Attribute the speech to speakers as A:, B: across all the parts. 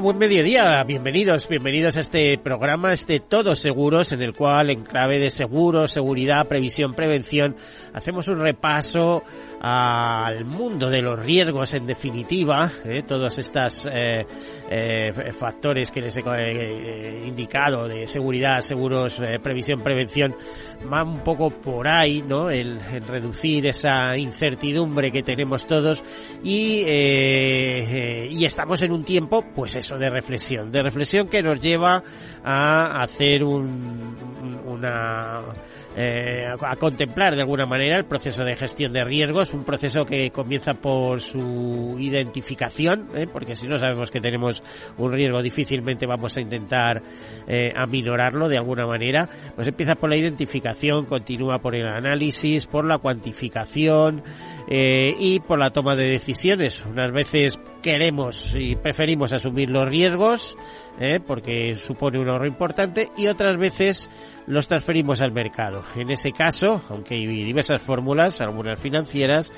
A: Buen mediodía, bienvenidos, bienvenidos a este programa, este Todos Seguros, en el cual en clave de seguros, seguridad, previsión, prevención, hacemos un repaso al mundo de los riesgos en definitiva, ¿eh? todos estos eh, eh, factores que les he eh, indicado de seguridad, seguros, eh, previsión, prevención, van un poco por ahí, ¿no? El, el reducir esa incertidumbre que tenemos todos y, eh, y estamos en un tiempo, pues pues de reflexión, de reflexión que nos lleva a hacer un, una eh, a contemplar de alguna manera el proceso de gestión de riesgos, un proceso que comienza por su identificación, ¿eh? porque si no sabemos que tenemos un riesgo difícilmente vamos a intentar eh, aminorarlo de alguna manera, pues empieza por la identificación, continúa por el análisis, por la cuantificación eh, y por la toma de decisiones. Unas veces queremos y preferimos asumir los riesgos, ¿eh? porque supone un ahorro importante, y otras veces los transferimos al mercado. En ese caso, aunque hay diversas fórmulas, algunas financieras,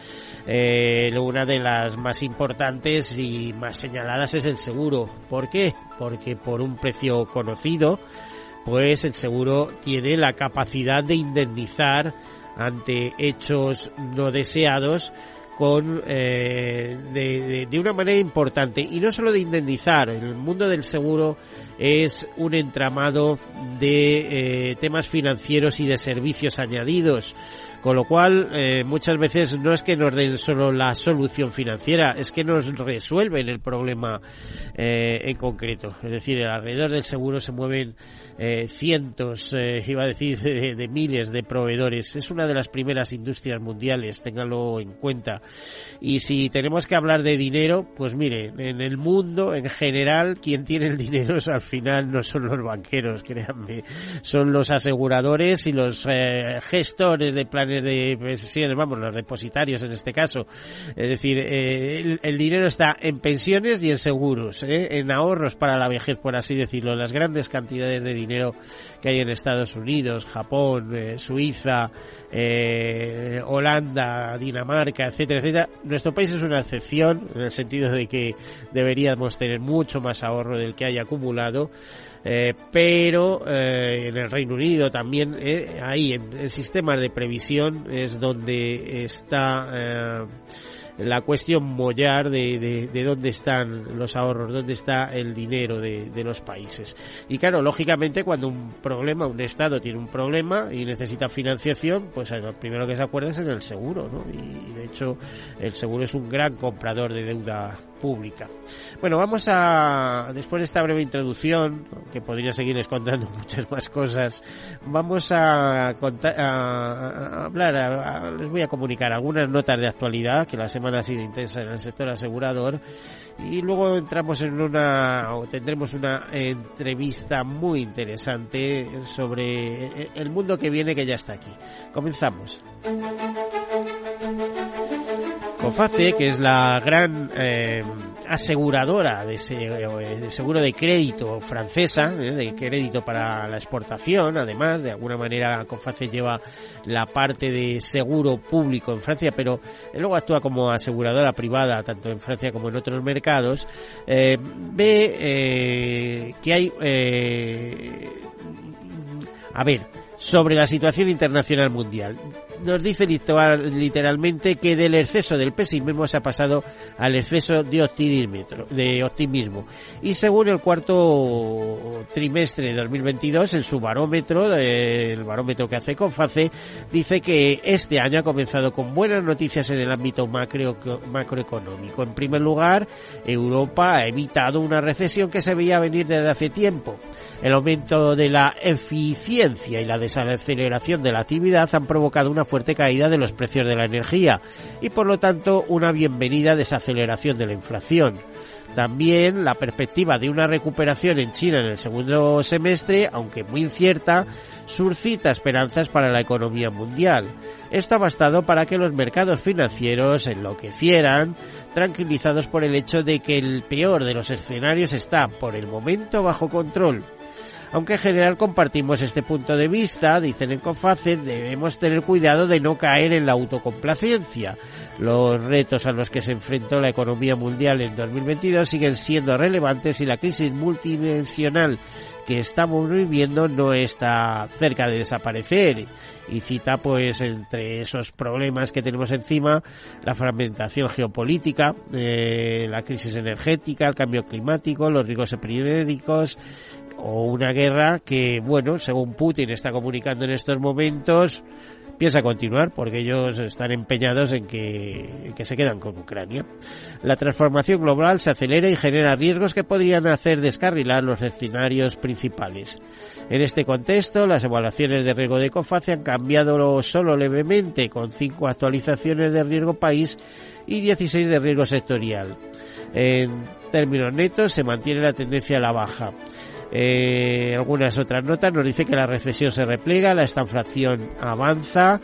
A: eh, una de las más importantes y más señaladas es el seguro. ¿Por qué? Porque por un precio conocido, pues el seguro tiene la capacidad de indemnizar ante hechos no deseados con eh, de, de, una manera importante y no solo de indemnizar el mundo del seguro es un entramado de eh, temas financieros y de servicios añadidos con lo cual, eh, muchas veces no es que nos den solo la solución financiera, es que nos resuelven el problema eh, en concreto. Es decir, alrededor del seguro se mueven eh, cientos, eh, iba a decir, de, miles de proveedores. Es una de las primeras industrias mundiales, ténganlo en cuenta. Y si tenemos que hablar de dinero, pues mire, en el mundo, en general, quien tiene el dinero al final no son los banqueros, créanme, son los aseguradores y los eh, gestores de planes de pensiones, vamos, los depositarios en este caso. Es decir, eh, el, el, dinero está en pensiones y en seguros, en ahorros para la vejez, por así decirlo. Las grandes cantidades de dinero que hay en Estados Unidos, Japón, eh, Suiza, Holanda, Dinamarca, etcétera, etcétera. Nuestro país es una excepción en el sentido de que deberíamos tener mucho más ahorro del que hay acumulado. Eh, pero eh, en el Reino Unido también, eh, ahí en, en sistemas de previsión es donde está la cuestión mollar de, de, de, dónde están los ahorros, dónde está el dinero de, de, los países. Y claro, lógicamente cuando un problema, un Estado tiene un problema y necesita financiación, pues lo primero que se acuerda es en el seguro, ¿no? Y de hecho el seguro es un gran comprador de deuda pública. Bueno, vamos a, después de esta breve introducción, que podría seguirles contando muchas más cosas, vamos a, contar, a, a hablar, a, les voy a comunicar algunas notas de actualidad, que la semana ha sido intensa en el sector asegurador, y luego entramos en una, o tendremos una entrevista muy interesante sobre el mundo que viene que ya está aquí. Comenzamos. COFACE, que es la gran eh, aseguradora de, ese, de, seguro de crédito francesa, eh, de crédito para la exportación, además, de alguna manera COFACE lleva la parte de seguro público en Francia, pero luego actúa como aseguradora privada, tanto en Francia como en otros mercados, eh, ve que hay... a ver, sobre la situación internacional mundial nos dice literalmente que del exceso del pesimismo se ha pasado al exceso de optimismo, de optimismo. Y según el cuarto trimestre de 2022, en su barómetro, el barómetro que hace Conface, dice que este año ha comenzado con buenas noticias en el ámbito macro, macroeconómico. En primer lugar, Europa ha evitado una recesión que se veía venir desde hace tiempo. El aumento de la eficiencia y la desaceleración de la actividad han provocado una fuerte caída de los precios de la energía y por lo tanto una bienvenida desaceleración de la inflación. También la perspectiva de una recuperación en China en el segundo semestre, aunque muy incierta, suscita esperanzas para la economía mundial. Esto ha bastado para que los mercados financieros enloquecieran, tranquilizados por el hecho de que el peor de los escenarios está, por el momento, bajo control. Aunque en general compartimos este punto de vista, dicen en COFACE, debemos tener cuidado de no caer en la autocomplacencia. Los retos a los que se enfrentó la economía mundial en 2022 siguen siendo relevantes y la crisis multidimensional que estamos viviendo no está cerca de desaparecer y cita pues entre esos problemas que tenemos encima la fragmentación geopolítica, eh, la crisis energética, el cambio climático, los riesgos epidémicos o una guerra que, bueno, según Putin está comunicando en estos momentos, piensa continuar porque ellos están empeñados en que, se quedan con Ucrania. La transformación global se acelera y genera riesgos que podrían hacer descarrilar los escenarios principales. En este contexto, las evaluaciones de riesgo de COFACE han cambiado solo levemente, con cinco actualizaciones de riesgo país y 16 de riesgo sectorial. En términos netos, se mantiene la tendencia a la baja. Eh, algunas otras notas. Nos dice que la recesión se replega, la estanflación avanza,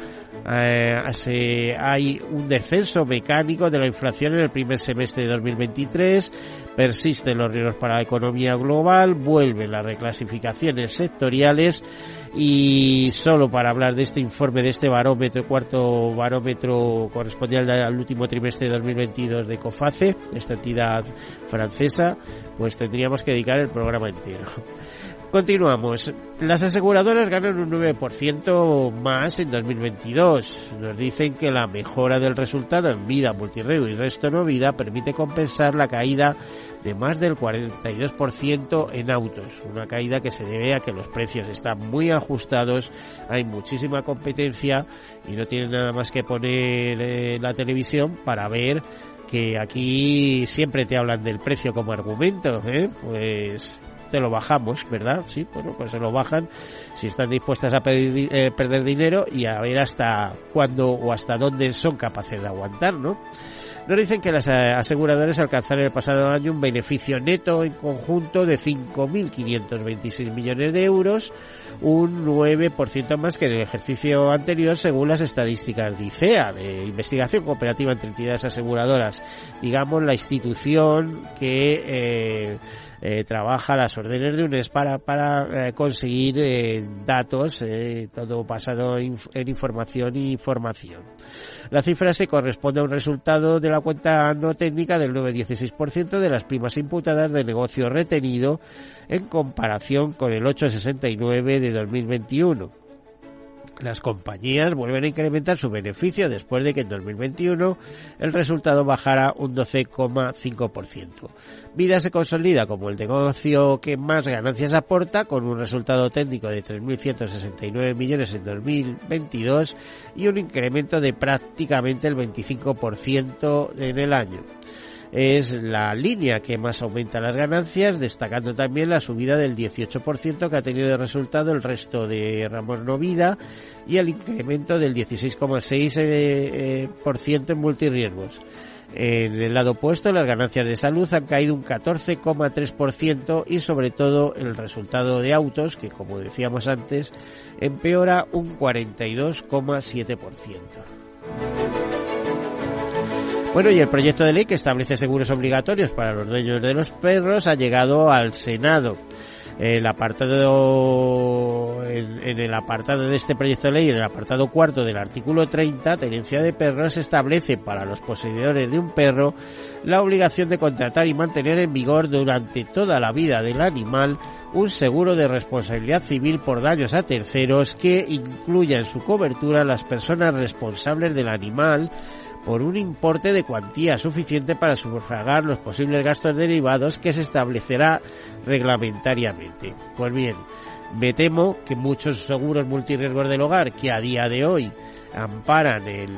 A: eh, hay un descenso mecánico de la inflación en el primer semestre de 2023, persisten los riesgos para la economía global, vuelven las reclasificaciones sectoriales y solo para hablar de este informe, de este barómetro, cuarto barómetro correspondiente al último trimestre de 2022 de COFACE, esta entidad francesa, pues tendríamos que dedicar el programa entero. Continuamos. Las aseguradoras ganan un 9% más en 2022. Nos dicen que la mejora del resultado en vida, multirrego y resto no vida permite compensar la caída de más del 42% en autos. Una caída que se debe a que los precios están muy ajustados, hay muchísima competencia y no tienen nada más que poner eh, la televisión para ver que aquí siempre te hablan del precio como argumento, ¿eh? pues te lo bajamos, ¿verdad? Sí, bueno, pues se lo bajan si están dispuestas a eh, perder dinero y a ver hasta cuándo o hasta dónde son capaces de aguantar, ¿no? Nos dicen que las eh, aseguradoras alcanzaron el pasado año un beneficio neto en conjunto de 5.526 millones de euros, un 9% más que en el ejercicio anterior según las estadísticas de ICEA, de Investigación Cooperativa entre Entidades Aseguradoras, digamos la institución que eh, eh, trabaja las órdenes de UNES para, para eh, conseguir eh, datos, todo basado en, información y formación. La cifra se corresponde a un resultado de la cuenta no técnica del 9,16% de las primas imputadas de negocio retenido en comparación con el 8,69 de 2021 las compañías vuelven a incrementar su beneficio después de que en 2021 el resultado bajara un 12,5%. Vida se consolida como el negocio que más ganancias aporta con un resultado técnico de 3.169 millones en 2022 y un incremento de prácticamente el 25% en el año es la línea que más aumenta las ganancias, destacando también la subida del 18% que ha tenido de resultado el resto de ramos no vida y el incremento del 16,6% eh, eh, en multirriesgos. En el lado opuesto, las ganancias de salud han caído un 14,3% y sobre todo el resultado de autos, que como decíamos antes, empeora un 42,7%. Bueno, y el proyecto de ley que establece seguros obligatorios para los dueños de los perros ha llegado al Senado. El apartado, en, el apartado de este proyecto de ley, en el apartado cuarto del artículo 30, tenencia de perros, establece para los poseedores de un perro la obligación de contratar y mantener en vigor durante toda la vida del animal un seguro de responsabilidad civil por daños a terceros que incluya en su cobertura las personas responsables del animal, por un importe de cuantía suficiente para sufragar los posibles gastos derivados que se establecerá reglamentariamente. Pues bien, me temo que muchos seguros multirriesgos del hogar que a día de hoy amparan el,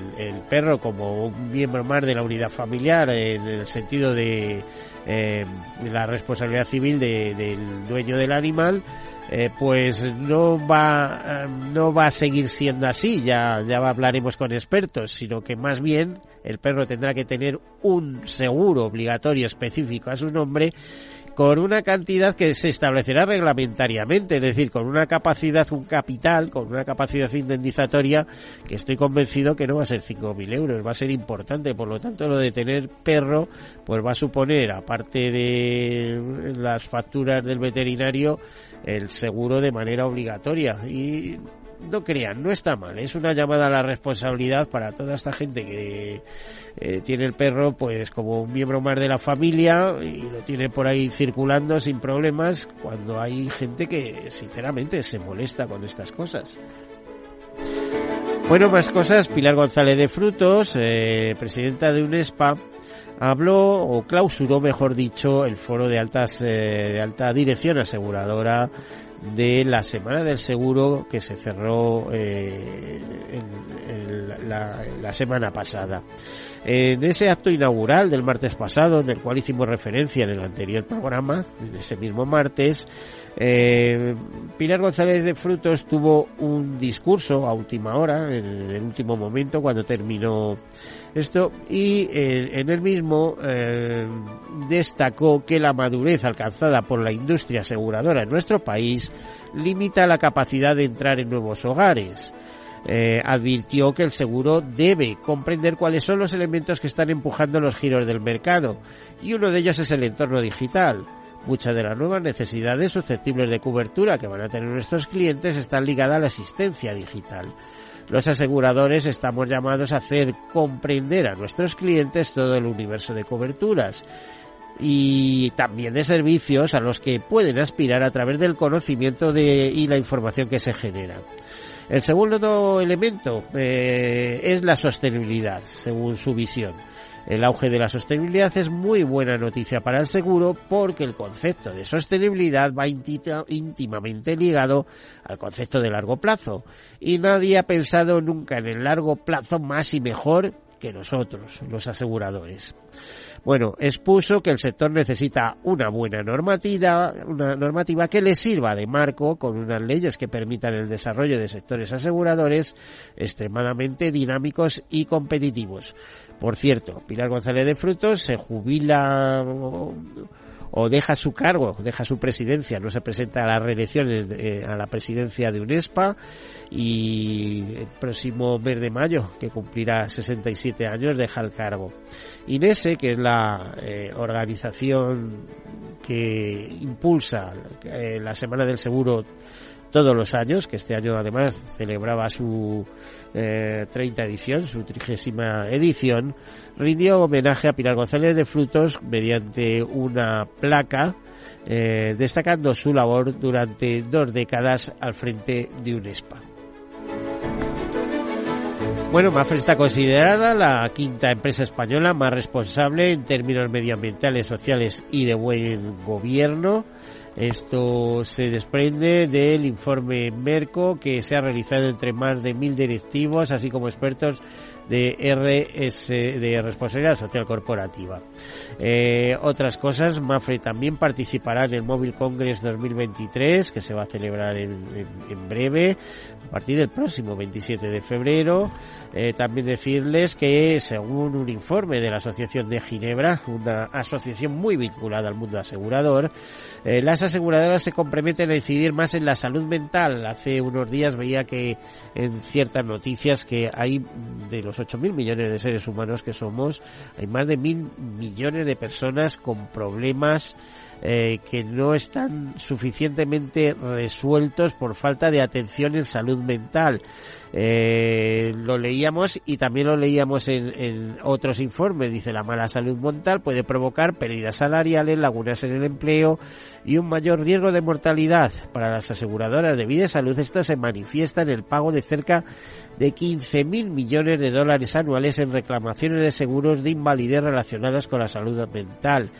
A: perro como un miembro más de la unidad familiar en el sentido de, eh, la responsabilidad civil del dueño del animal, eh, pues no va, no va a seguir siendo así, ya, ya hablaremos con expertos, sino que más bien el perro tendrá que tener un seguro obligatorio específico a su nombre con una cantidad que se establecerá reglamentariamente, es decir, con una capacidad, un capital, con una capacidad indemnizatoria que estoy convencido que no va a ser 5.000 euros, va a ser importante. Por lo tanto, lo de tener perro, pues va a suponer, aparte de las facturas del veterinario, el seguro de manera obligatoria. No crean, no está mal. Es una llamada a la responsabilidad para toda esta gente que eh, tiene el perro pues como un miembro más de la familia y lo tiene por ahí circulando sin problemas cuando hay gente que sinceramente se molesta con estas cosas. Bueno, más cosas. Pilar González de Frutos, eh, presidenta de UNESPA, habló o clausuró, mejor dicho, el foro de altas eh, de alta dirección aseguradora de la Semana del Seguro que se cerró eh, en, la, semana pasada. En ese acto inaugural del martes pasado, en el cual hicimos referencia en el anterior programa, en ese mismo martes, eh, Pilar González de Frutos tuvo un discurso a última hora, en el último momento, cuando terminó esto y eh, en el mismo eh, destacó que la madurez alcanzada por la industria aseguradora en nuestro país limita la capacidad de entrar en nuevos hogares. Eh, advirtió que el seguro debe comprender cuáles son los elementos que están empujando los giros del mercado y uno de ellos es el entorno digital. Muchas de las nuevas necesidades susceptibles de cobertura que van a tener nuestros clientes están ligadas a la asistencia digital. Los aseguradores estamos llamados a hacer comprender a nuestros clientes todo el universo de coberturas y también de servicios a los que pueden aspirar a través del conocimiento de, y la información que se genera. El segundo elemento eh, es la sostenibilidad, según su visión. El auge de la sostenibilidad es muy buena noticia para el seguro porque el concepto de sostenibilidad va íntimamente ligado al concepto de largo plazo y nadie ha pensado nunca en el largo plazo más y mejor que nosotros, los aseguradores. Bueno, expuso que el sector necesita una buena normativa, una normativa que le sirva de marco con unas leyes que permitan el desarrollo de sectores aseguradores extremadamente dinámicos y competitivos. Por cierto, Pilar González de Frutos se jubila o, deja su cargo, deja su presidencia, no se presenta a la reelección eh, a la presidencia de UNESPA y el próximo mes de mayo, que cumplirá 67 años, deja el cargo. INESE, que es la eh, organización que impulsa eh, la Semana del Seguro todos los años, que este año además celebraba su eh, 30 edición, su trigésima edición, rindió homenaje a Pilar González de Frutos mediante una placa eh, destacando su labor durante dos décadas al frente de UNESPA. Bueno, Mafre está considerada la quinta empresa española más responsable en términos medioambientales, sociales y de buen gobierno. Esto se desprende del informe Merco que se ha realizado entre más de mil directivos, así como expertos de RS, de responsabilidad social corporativa. Eh, otras cosas, Mafre también participará en el Mobile Congress 2023, que se va a celebrar en, en breve, a partir del próximo 27 de febrero. Eh, también decirles que según un informe de la Asociación de Ginebra, una asociación muy vinculada al mundo asegurador, eh, las aseguradoras se comprometen a incidir más en la salud mental. Hace unos días veía que en ciertas noticias que hay de los 8.000 millones de seres humanos que somos, hay más de mil millones de personas con problemas eh, que no están suficientemente resueltos por falta de atención en salud mental. Eh, lo leíamos y también lo leíamos en, otros informes. Dice la mala salud mental puede provocar pérdidas salariales, lagunas en el empleo y un mayor riesgo de mortalidad. Para las aseguradoras de vida y salud esto se manifiesta en el pago de cerca de 15.000 millones de dólares anuales en reclamaciones de seguros de invalidez relacionadas con la salud mental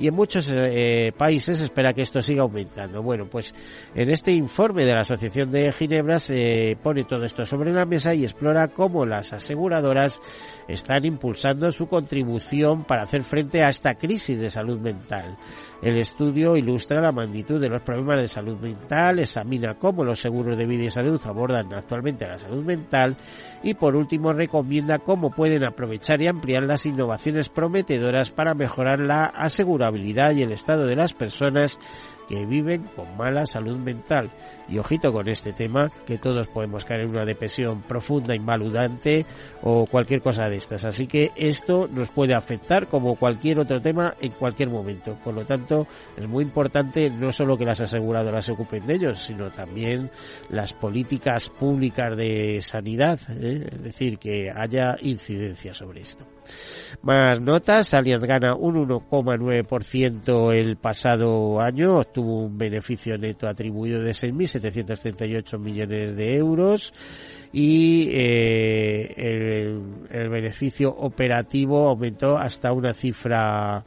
A: y en muchos eh, eh, países, espera que esto siga aumentando. Bueno, pues en este informe de la Asociación de Ginebra se pone todo esto sobre la mesa y explora cómo las aseguradoras están impulsando su contribución para hacer frente a esta crisis de salud mental. El estudio ilustra la magnitud de los problemas de salud mental, examina cómo los seguros de vida y salud abordan actualmente la salud mental y por último recomienda cómo pueden aprovechar y ampliar las innovaciones prometedoras para mejorar la asegurabilidad y el estado de las personas que viven con mala salud mental. Y ojito con este tema, que todos podemos caer en una depresión profunda, invaludante o cualquier cosa de estas. Así que esto nos puede afectar como cualquier otro tema en cualquier momento. Por lo tanto, es muy importante no solo que las aseguradoras se ocupen de ellos, sino también las políticas públicas de sanidad, ¿eh? es decir, que haya incidencia sobre esto. Más notas, Allianz gana un 1,9% el pasado año, obtuvo un beneficio neto atribuido de 6.738 millones de euros y eh, el, el beneficio operativo aumentó hasta una cifra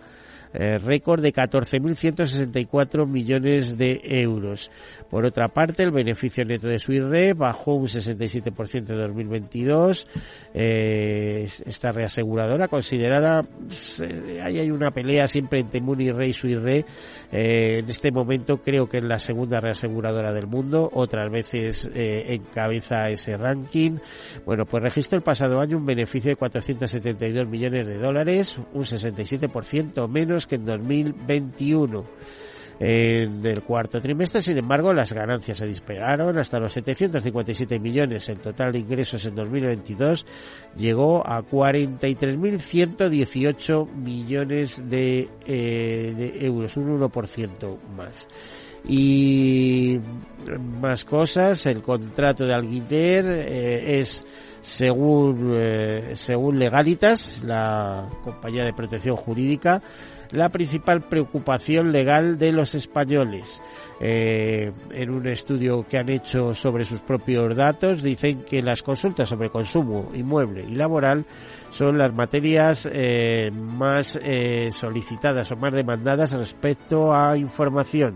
A: eh, récord de 14.164 millones de euros. Por otra parte, el beneficio neto de Suirre bajó un 67% en 2022. Eh, esta reaseguradora considerada, eh, ahí hay una pelea siempre entre Muni Rey y Suirre. Eh, en este momento creo que es la segunda reaseguradora del mundo, otras veces encabeza ese ranking. Bueno, pues registró el pasado año un beneficio de 472 millones de dólares, un 67% menos que en 2021 en el cuarto trimestre. Sin embargo, las ganancias se dispararon hasta los 757 millones. El total de ingresos en 2022 llegó a 43.118 millones de, eh, de euros, un 1% más y más cosas. El contrato de alquiler eh, es según eh, según Legalitas, la compañía de protección jurídica, la principal preocupación legal de los españoles. Eh, en un estudio que han hecho sobre sus propios datos, dicen que las consultas sobre consumo inmueble y laboral son las materias eh, más eh, solicitadas o más demandadas respecto a información.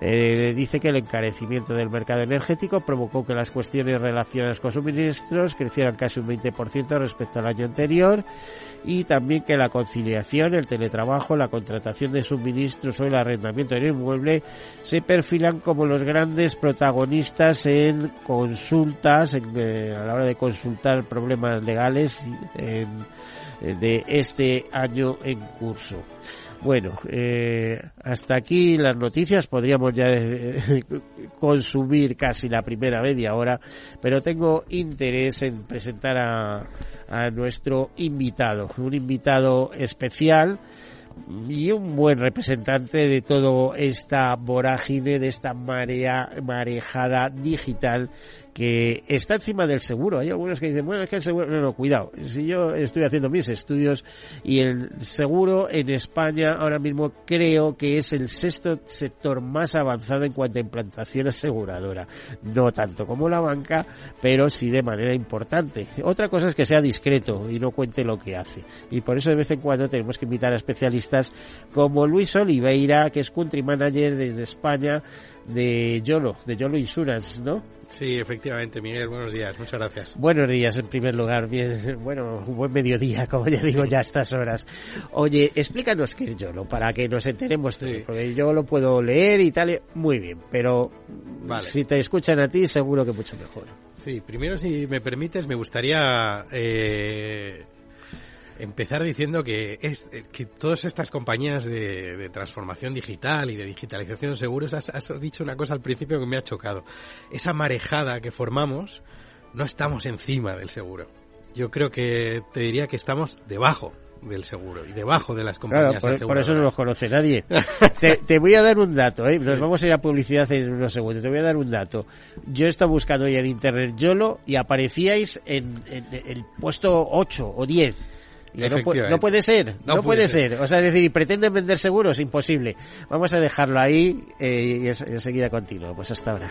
A: Eh, dice que el encarecimiento del mercado energético provocó que las cuestiones relacionadas con suministros crecieran casi un 20% respecto al año anterior y también que la conciliación, el teletrabajo, la contratación de suministros o el arrendamiento del inmueble se perfilan como los grandes protagonistas en consultas, en, eh, a la hora de consultar problemas legales en, de este año en curso. Bueno, eh, hasta aquí las noticias. Podríamos ya eh, consumir casi la primera media hora, pero tengo interés en presentar a, a nuestro invitado, un invitado especial y un buen representante de todo esta vorágine, de esta marea, marejada digital que está encima del seguro. Hay algunos que dicen, bueno, es que el seguro, no, no, cuidado. Si yo estoy haciendo mis estudios y el seguro en España ahora mismo creo que es el sexto sector más avanzado en cuanto a implantación aseguradora. No tanto como la banca, pero sí de manera importante. Otra cosa es que sea discreto y no cuente lo que hace. Y por eso de vez en cuando tenemos que invitar a especialistas como Luis Oliveira, que es country manager de España de Yolo, de Yolo Insurance, ¿no?
B: Sí, efectivamente, Miguel, buenos días, muchas gracias.
A: Buenos días, en primer lugar, bien, bueno, un buen mediodía, como ya digo ya a estas horas. Oye, explícanos qué es Yolo, para que nos enteremos, sí. porque yo lo puedo leer y tal, muy bien, pero vale. si te escuchan a ti, seguro que mucho mejor.
B: Sí, primero, si me permites, me gustaría eh, empezar diciendo que, es, que todas estas compañías de, de, transformación digital y de digitalización de seguros, has, has, dicho una cosa al principio que me ha chocado. Esa marejada que formamos, no estamos encima del seguro. Yo creo que te diría que estamos debajo del seguro y debajo de las compañías
A: claro, por, por, eso no los conoce nadie. te, te, voy a dar un dato, ¿eh? nos sí. vamos a ir a publicidad en unos segundos. Te voy a dar un dato. Yo he estado buscando hoy en internet YOLO y aparecíais en, en, en el puesto 8 o 10 no, no, puede ser, no, no puede, puede ser. ser. O sea, es decir, pretenden vender seguros, imposible. Vamos a dejarlo ahí eh, y enseguida continuo. Pues hasta ahora.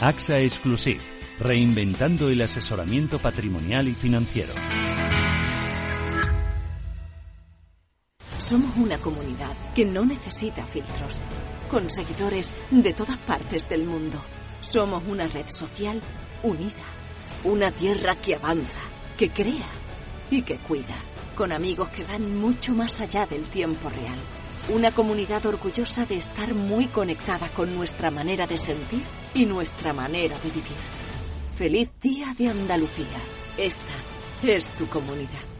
C: AXA Exclusive, reinventando el asesoramiento patrimonial y financiero.
D: Somos una comunidad que no necesita filtros, con seguidores de todas partes del mundo. Somos una red social unida, una tierra que avanza, que crea y que cuida, con amigos que van mucho más allá del tiempo real una comunidad orgullosa de estar muy conectada con nuestra manera de sentir y nuestra manera de vivir. Feliz Día de Andalucía. Esta es tu comunidad.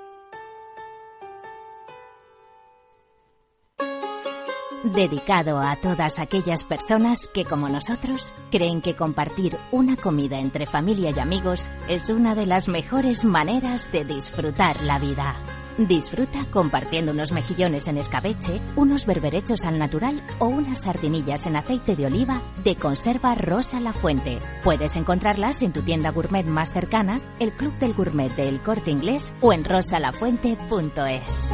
E: Dedicado a todas aquellas personas que, como nosotros, creen que compartir una comida entre familia y amigos es una de las mejores maneras de disfrutar la vida. Disfruta compartiendo unos mejillones en escabeche, unos berberechos al natural o unas sardinillas en aceite de oliva de conserva Rosa La Fuente. Puedes encontrarlas en tu tienda gourmet más cercana, el Club del Gourmet del Corte Inglés o en rosalafuente.es.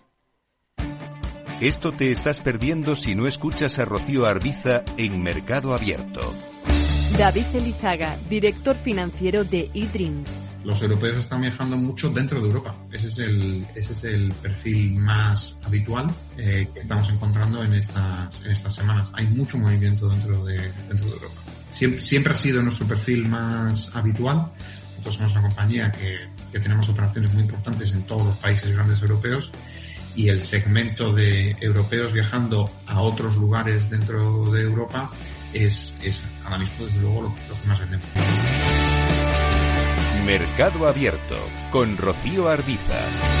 F: Esto te estás perdiendo si no escuchas a Rocío Arbiza en Mercado Abierto.
G: David Elizaga, director financiero de eDreams.
H: Los europeos están viajando mucho dentro de Europa. Ese es el, ese es el perfil más habitual eh, que estamos encontrando en estas, en estas semanas. Hay mucho movimiento dentro de, dentro de Europa. Siempre, siempre ha sido nuestro perfil más habitual. Nosotros somos una compañía que, que tenemos operaciones muy importantes en todos los países grandes europeos y el segmento de europeos viajando a otros lugares dentro de Europa es, es ahora mismo desde luego lo, que más vendemos.
F: Mercado Abierto con Rocío Arbiza.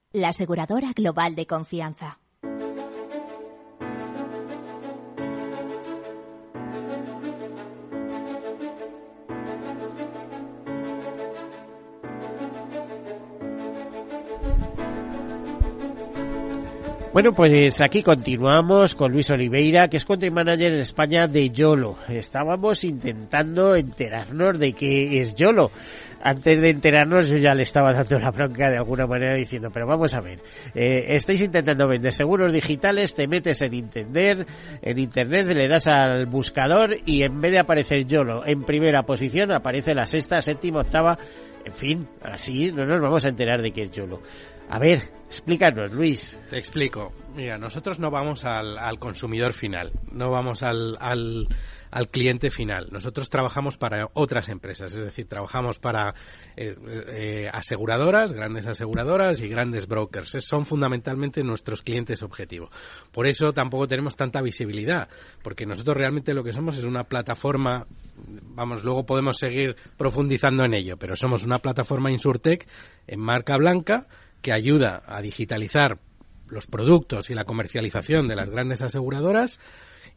E: la aseguradora global de confianza.
A: Bueno, pues aquí continuamos con Luis Oliveira, que es country manager en España de YOLO. Estábamos intentando enterarnos de qué es YOLO. Antes de enterarnos yo ya le estaba dando la bronca de alguna manera diciendo, pero vamos a ver, eh, estáis intentando vender seguros digitales, te metes en Internet, en Internet le das al buscador y en vez de aparecer YOLO en primera posición aparece la sexta, séptima, octava, en fin, así no nos vamos a enterar de qué es YOLO. A ver, explícanos, Luis.
B: Te explico. Mira, nosotros no vamos al, al consumidor final, no vamos al, al, al, cliente final. Nosotros trabajamos para otras empresas, es decir, trabajamos para eh, eh, aseguradoras, grandes aseguradoras y grandes brokers. Son fundamentalmente nuestros clientes objetivos. Por eso tampoco tenemos tanta visibilidad, porque nosotros realmente lo que somos es una plataforma vamos, luego podemos seguir profundizando en ello, pero somos una plataforma Insurtech en marca blanca que ayuda a digitalizar los productos y la comercialización de las grandes aseguradoras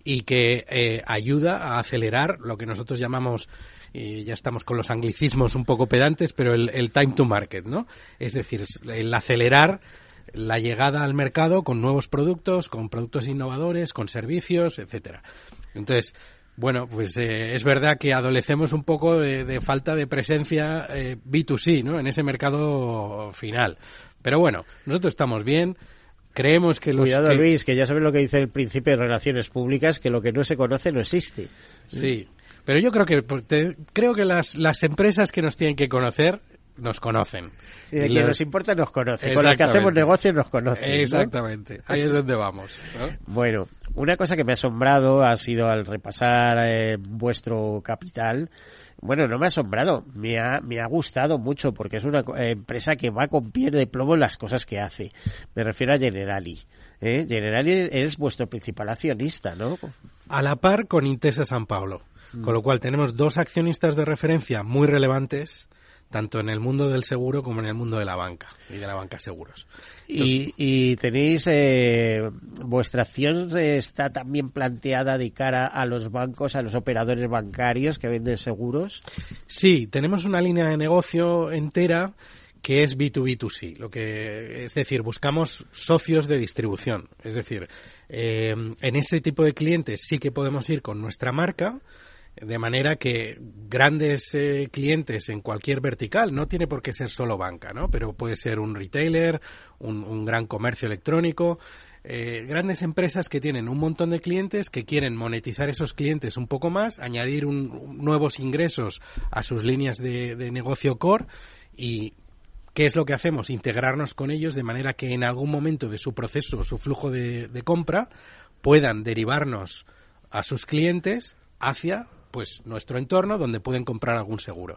B: y que eh, ayuda a acelerar lo que nosotros llamamos y ya estamos con los anglicismos un poco pedantes, pero el, time to market, ¿no? Es decir, el acelerar la llegada al mercado con nuevos productos, con productos innovadores, con servicios, etcétera. Entonces, bueno, pues eh, es verdad que adolecemos un poco de, de falta de presencia eh, B2C, ¿no? En ese mercado final. Pero bueno, nosotros estamos bien. Creemos que los
A: Cuidado,
B: que...
A: Luis, que ya sabes lo que dice el principio de relaciones públicas, que lo que no se conoce no existe.
B: Sí, pero yo creo que pues, te, creo que las, las empresas que nos tienen que conocer nos conocen.
A: Y de quien nos importa nos conoce. Con la que hacemos negocios nos conoce.
B: Exactamente. ¿no? Ahí es donde vamos. ¿no?
A: Bueno, una cosa que me ha asombrado ha sido al repasar eh, vuestro capital. Bueno, no me ha asombrado, me ha, me ha gustado mucho porque es una eh, empresa que va con pie de plomo en las cosas que hace. Me refiero a Generali. ¿eh? Generali es vuestro principal accionista, ¿no?
B: A la par con Intesa San Paulo. Mm. Con lo cual tenemos dos accionistas de referencia muy relevantes tanto en el mundo del seguro como en el mundo de la banca y de la banca seguros.
A: y, y, tenéis, eh, vuestra acción está también planteada de cara a los bancos, a los operadores bancarios que venden seguros.
B: Sí, tenemos una línea de negocio entera que es B2B2C, lo que es decir, buscamos socios de distribución, es decir, eh, en ese tipo de clientes sí que podemos ir con nuestra marca, de manera que grandes eh, clientes en cualquier vertical, no tiene por qué ser solo banca, ¿no? Pero puede ser un retailer, un, un gran comercio electrónico, eh, grandes empresas que tienen un montón de clientes que quieren monetizar esos clientes un poco más, añadir un, nuevos ingresos a sus líneas de, de negocio core y ¿Qué es lo que hacemos? Integrarnos con ellos de manera que en algún momento de su proceso, su flujo de, de compra, puedan derivarnos a sus clientes hacia pues nuestro entorno donde pueden comprar algún seguro.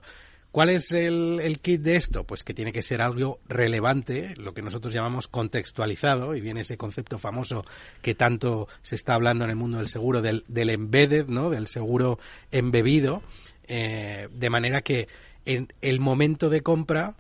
B: ¿Cuál es el, el, kit de esto? Pues que tiene que ser algo relevante, lo que nosotros llamamos contextualizado, y viene ese concepto famoso que tanto se está hablando en el mundo del seguro, del, del embedded, ¿no? Del seguro embebido, eh, de manera que en el momento de compra,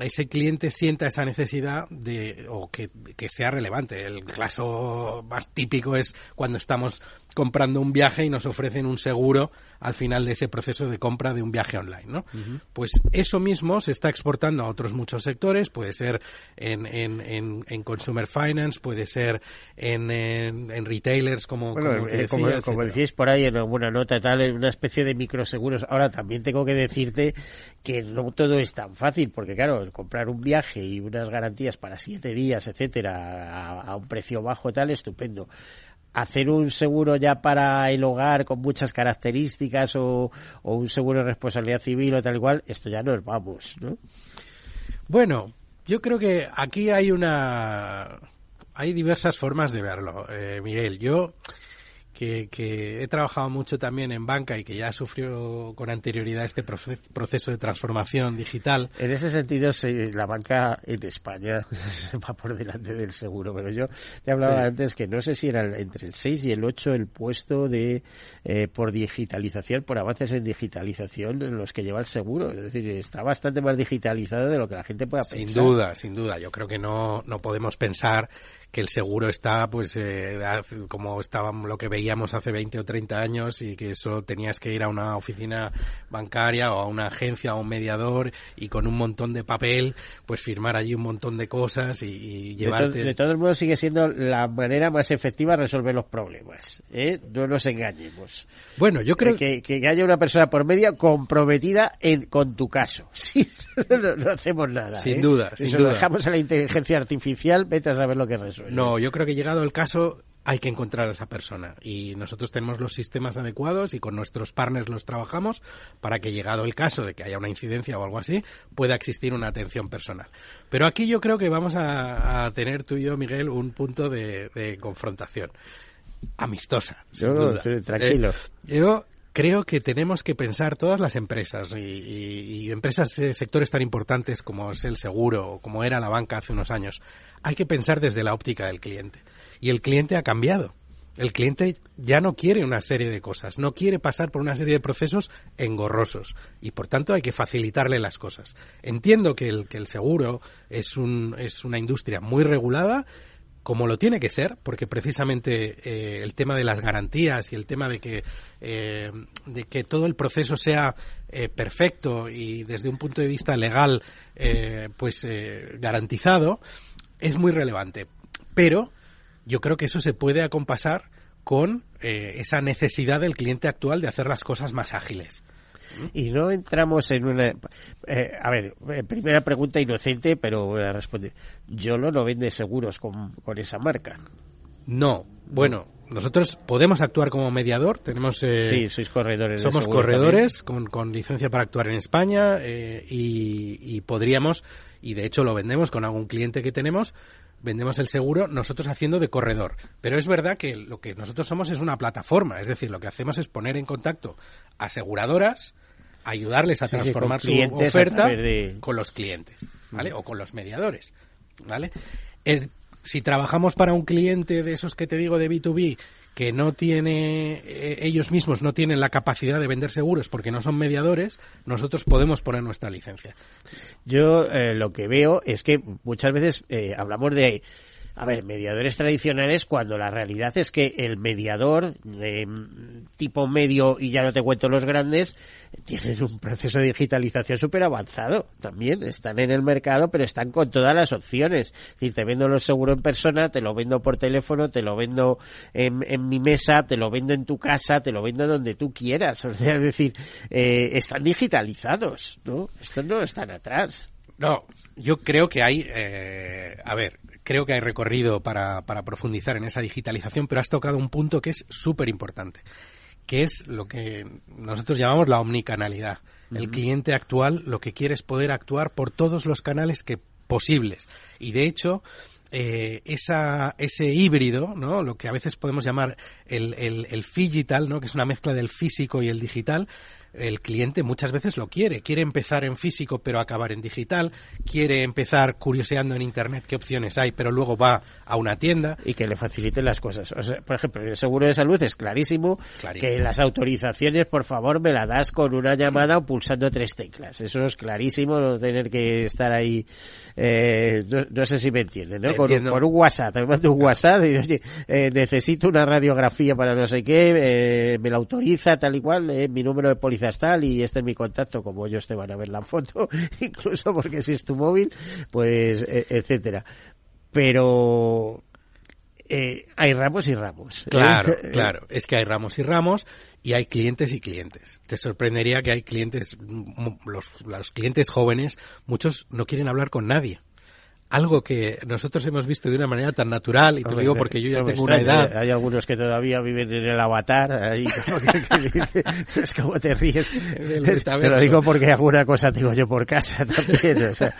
B: ese cliente sienta esa necesidad de o que, que, sea relevante. El caso más típico es cuando estamos comprando un viaje y nos ofrecen un seguro al final de ese proceso de compra de un viaje online, ¿no? Uh -huh. Pues eso mismo se está exportando a otros muchos sectores, puede ser en, en, en, en consumer finance, puede ser en, en retailers como,
A: bueno,
B: como,
A: eh, decía, como, como, decís por ahí en alguna nota tal, una especie de microseguros. Ahora también tengo que decirte que no todo es tan fácil, porque claro, el comprar un viaje y unas garantías para siete días, etcétera, a, a un precio bajo tal, estupendo hacer un seguro ya para el hogar con muchas características o, un seguro de responsabilidad civil o tal cual, esto ya nos vamos, ¿no?
B: Bueno, yo creo que aquí hay una hay diversas formas de verlo, eh, Miguel. Yo que, que, he trabajado mucho también en banca y que ya sufrió con anterioridad este proceso de transformación digital.
A: En ese sentido, la banca en España va por delante del seguro, pero yo te hablaba antes que no sé si era entre el 6 y el 8 el puesto de eh, por digitalización, por avances en digitalización en los que lleva el seguro. Es decir, está bastante más digitalizado de lo que la gente pueda
B: pensar.
A: Sin
B: duda, sin duda. Yo creo que no, no podemos pensar que el seguro está pues eh, como estábamos lo que veíamos hace 20 o 30 años y que solo tenías que ir a una oficina bancaria o a una agencia o a un mediador y con un montón de papel pues firmar allí un montón de cosas y, llevarte
A: de, todos modos sigue siendo la manera más efectiva de resolver los problemas ¿eh? no nos engañemos
B: bueno yo creo
A: que, que haya una persona por medio comprometida en, con tu caso sí no, hacemos nada
B: sin
A: ¿eh?
B: duda sin duda.
A: dejamos a la inteligencia artificial vete a saber lo que resuelve
B: no, yo creo que llegado el caso hay que encontrar a esa persona y nosotros tenemos los sistemas adecuados y con nuestros partners los trabajamos para que llegado el caso de que haya una incidencia o algo así pueda existir una atención personal. Pero aquí yo creo que vamos a, tener tú y yo, Miguel, un punto de, confrontación amistosa.
A: tranquilo.
B: Eh, yo creo que tenemos que pensar todas las empresas y, empresas de sectores tan importantes como es el seguro o como era la banca hace unos años. Hay que pensar desde la óptica del cliente. Y el cliente ha cambiado. El cliente ya no quiere una serie de cosas, no quiere pasar por una serie de procesos engorrosos y por tanto hay que facilitarle las cosas. Entiendo que el, que el seguro es, un, es una industria muy regulada como lo tiene que ser, porque precisamente eh, el tema de las garantías y el tema de que, eh, de que todo el proceso sea eh, perfecto y desde un punto de vista legal, pues garantizado, es muy relevante. Pero yo creo que eso se puede acompasar con esa necesidad del cliente actual de hacer las cosas más ágiles
A: y no entramos en una... Eh, a ver, eh, primera pregunta inocente, pero voy a responder. ¿Yolo no vende seguros con, con esa marca?
B: No, bueno, nosotros podemos actuar como mediador, tenemos... Eh,
A: sí, sois corredores.
B: Somos corredores con, con, licencia para actuar en España eh, y, y podríamos, y de hecho lo vendemos con algún cliente que tenemos, vendemos el seguro nosotros haciendo de corredor. Pero es verdad que lo que nosotros somos es una plataforma, es decir, lo que hacemos es poner en contacto aseguradoras, ayudarles a transformar su oferta con los clientes, ¿vale? O con los mediadores, ¿vale? si trabajamos para un cliente de esos que te digo de B2B que no tiene eh, ellos mismos no tienen la capacidad de vender seguros porque no son mediadores, nosotros podemos poner nuestra licencia.
A: Yo eh, lo que veo es que muchas veces eh, hablamos de a ver, mediadores tradicionales cuando la realidad es que el mediador de tipo medio y ya no te cuento los grandes tienen un proceso de digitalización súper avanzado también. Están en el mercado pero están con todas las opciones. Es decir, te vendo lo seguro en persona, te lo vendo por teléfono, te lo vendo en, mi mesa, te lo vendo en tu casa, te lo vendo donde tú quieras. O sea, es decir, eh, están digitalizados, ¿no? Estos no están atrás.
B: No, yo creo que hay, eh, a ver, creo que hay recorrido para, para profundizar en esa digitalización, pero has tocado un punto que es súper importante, que es lo que nosotros llamamos la omnicanalidad. El cliente actual lo que quiere es poder actuar por todos los canales que posibles. Y de hecho, eh, esa, ese híbrido, ¿no? lo que a veces podemos llamar el, el, el digital, ¿no? que es una mezcla del físico y el digital, el cliente muchas veces lo quiere. Quiere empezar en físico pero acabar en digital. Quiere empezar curioseando en Internet qué opciones hay, pero luego va a una tienda.
A: Y que le faciliten las cosas. por ejemplo, el seguro de salud es clarísimo, que las autorizaciones, por favor, me las das con una llamada o pulsando tres teclas. Eso es clarísimo, no tener que estar ahí. Eh, no, sé si me entienden, ¿no? Con, un WhatsApp. Me mando un WhatsApp y oye, eh, necesito una radiografía para no sé qué, eh, me la autoriza tal y cual, mi número de policía tal y este es mi contacto, como ellos te van a ver la foto, incluso porque si es tu móvil, pues, e, etcétera. Pero eh, hay ramos y ramos.
B: ¿eh? Claro, claro. Es que hay ramos y ramos y hay clientes y clientes. Te sorprendería que hay clientes, los, los clientes jóvenes, muchos no quieren hablar con nadie algo que nosotros hemos visto de una manera tan natural, y te lo digo porque yo ya tengo una edad.
A: Hay algunos que todavía viven en el avatar, ahí como que, es como te ríes. Te lo digo porque alguna cosa tengo yo por casa también, o sea,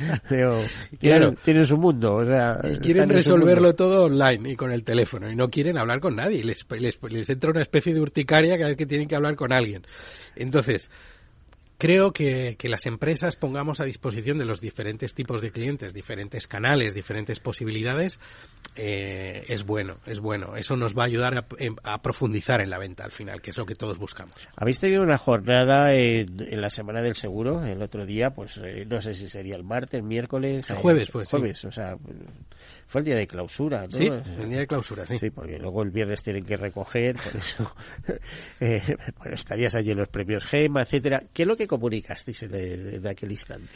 A: tienen, tienen, su mundo, o sea,
B: y quieren resolverlo todo online y con el teléfono, y no quieren hablar con nadie, les, les, les entra una especie de urticaria cada vez que tienen que hablar con alguien. Entonces, creo que, que, las empresas pongamos a disposición de los diferentes tipos de clientes, diferentes canales, diferentes posibilidades, eh, es bueno, es bueno. Eso nos va a ayudar a, a, profundizar en la venta al final, que es lo que todos buscamos.
A: Habéis tenido una jornada en, en la semana del seguro, el otro día, pues eh, no sé si sería el martes, miércoles.
B: El jueves, pues.
A: Jueves,
B: sí.
A: o sea, fue el día de clausura, ¿no?
B: Sí, el día de clausura, sí.
A: Sí, porque luego el viernes tienen que recoger, por eso eh, bueno, estarías allí en los premios GEMA, etcétera. ¿Qué es lo que comunicasteis en, de, en aquel instante?